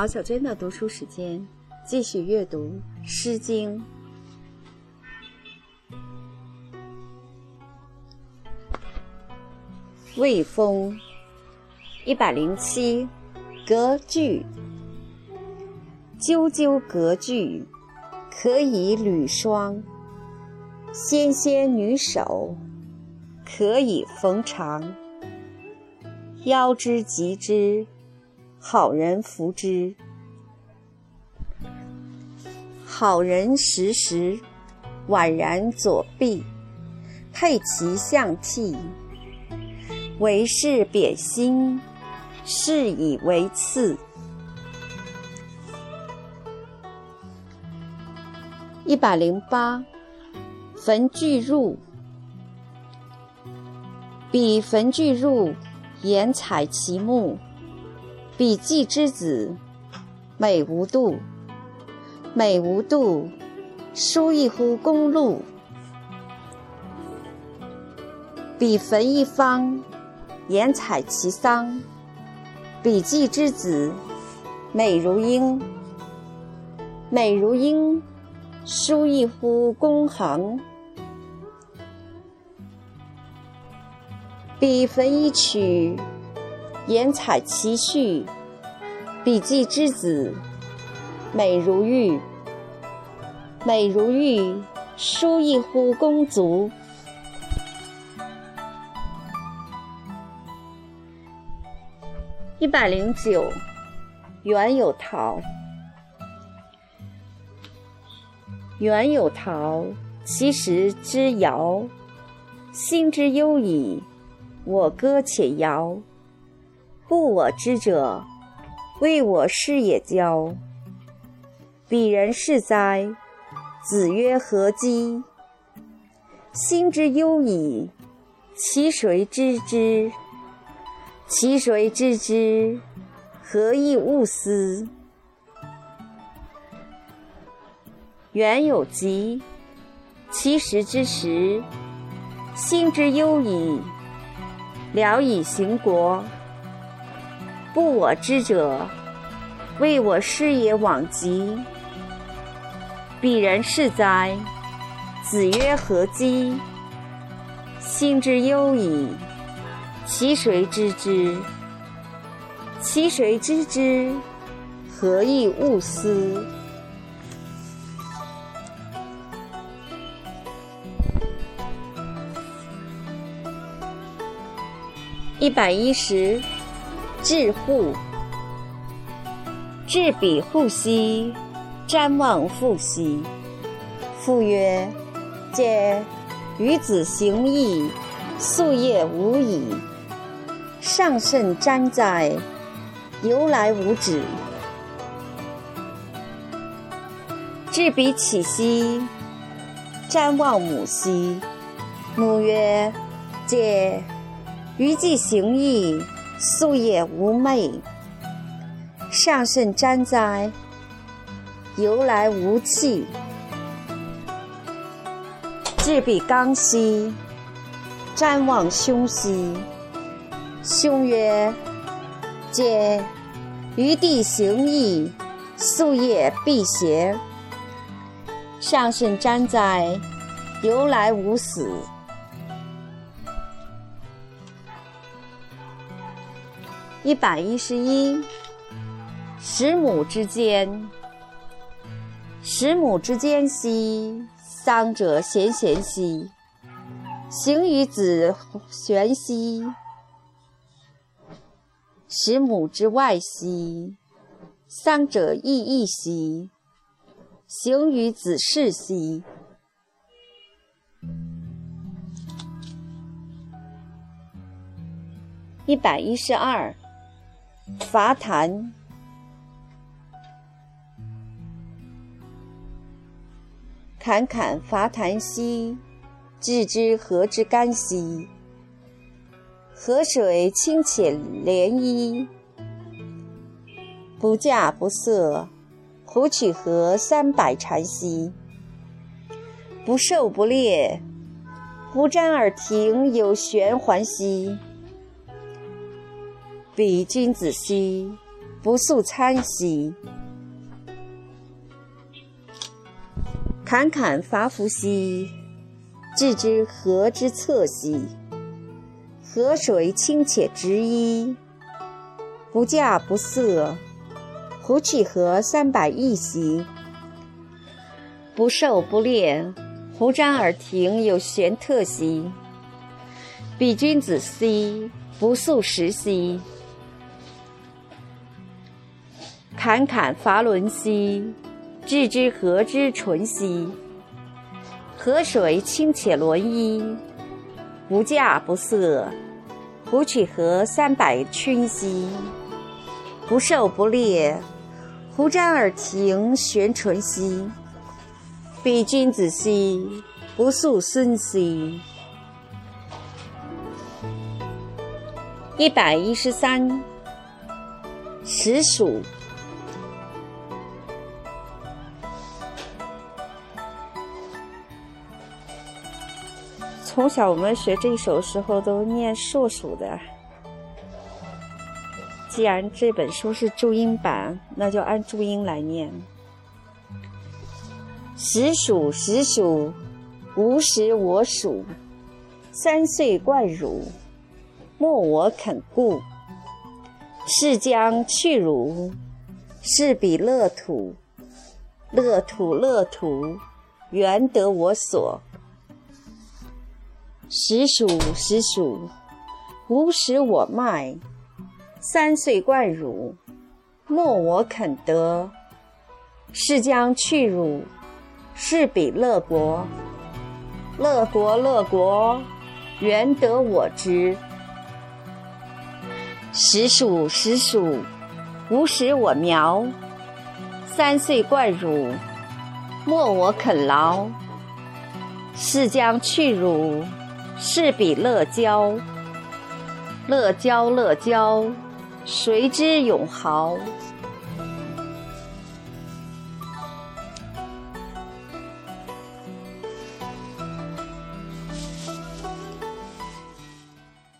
好，小娟的读书时间，继续阅读《诗经》。魏风，一百零七，隔句。赳赳隔句，可以履霜。纤纤女手，可以缝裳。腰之及之，好人扶之。好人时时，宛然左臂，佩其象器。为是贬心，是以为次。一百零八，焚巨入。彼焚巨入，言采其木。彼季之子，美无度。美无度，书一乎公路。彼焚一方。言采其桑，比季之子，美如英。美如英，书一乎公行。彼焚一曲，言采其序。笔记之子，美如玉。美如玉，书一乎公足。一百零九，原有陶。原有陶，其实之遥。心之忧矣，我歌且遥。不我知者，谓我师也交。彼人是哉？子曰：何姬？心之忧矣，其谁知之？其谁知之？何以勿思？原有疾，其实之时。心之忧矣，聊以行国。不我知者，谓我师也往疾。彼人是哉？子曰：何姬？心之忧矣。其谁知之？其谁知之？何以勿思？一百一十，至户。至彼户兮，瞻望父兮。父曰：“嗟！与子行义，夙夜无已。”上甚瞻哉！由来无止。至彼起兮，瞻望母兮。母曰：“嗟！余既行义，夙夜无寐。上甚瞻哉！由来无气。至彼刚兮，瞻望兄兮。”兄曰：“嗟！余弟行义，夙夜必邪？上甚瞻哉！由来无死。”一百一十一，十母之间。十母之间兮，丧者咸咸兮。行于子玄兮。十母之外兮，丧者亦亦兮。行于子室兮。一百一十二，伐檀。侃侃伐檀兮，置之何之干兮？河水清且涟漪，不稼不涩，胡曲河三百禅兮。不狩不裂，胡瞻而庭有玄环兮。彼君子兮，不速餐兮。侃侃伐夫兮，置之河之侧兮。河水清且直衣，不稼不涩。胡去河三百亿兮。不狩不猎，胡瞻而庭有玄特兮。彼君子兮，不速食兮。侃侃伐伦兮。置之河之淳兮，河水清且伦衣，不稼不涩。胡曲河三百圈兮，不狩不猎，胡瞻而庭悬淳兮。彼君子兮，不素孙兮。一百一十三，实属。从小我们学这一首时候都念硕鼠的。既然这本书是注音版，那就按注音来念。时鼠时鼠，吾食我属。三岁贯汝，莫我肯顾。是将去汝，是彼乐土。乐土乐土，原得我所。时鼠时鼠，吾食我麦。三岁贯汝，莫我肯得。是将去汝，是彼乐国。乐国乐国，原得我之。时鼠时鼠，吾食我苗。三岁贯汝，莫我肯劳。是将去汝。是彼乐交，乐交乐交，谁知永豪？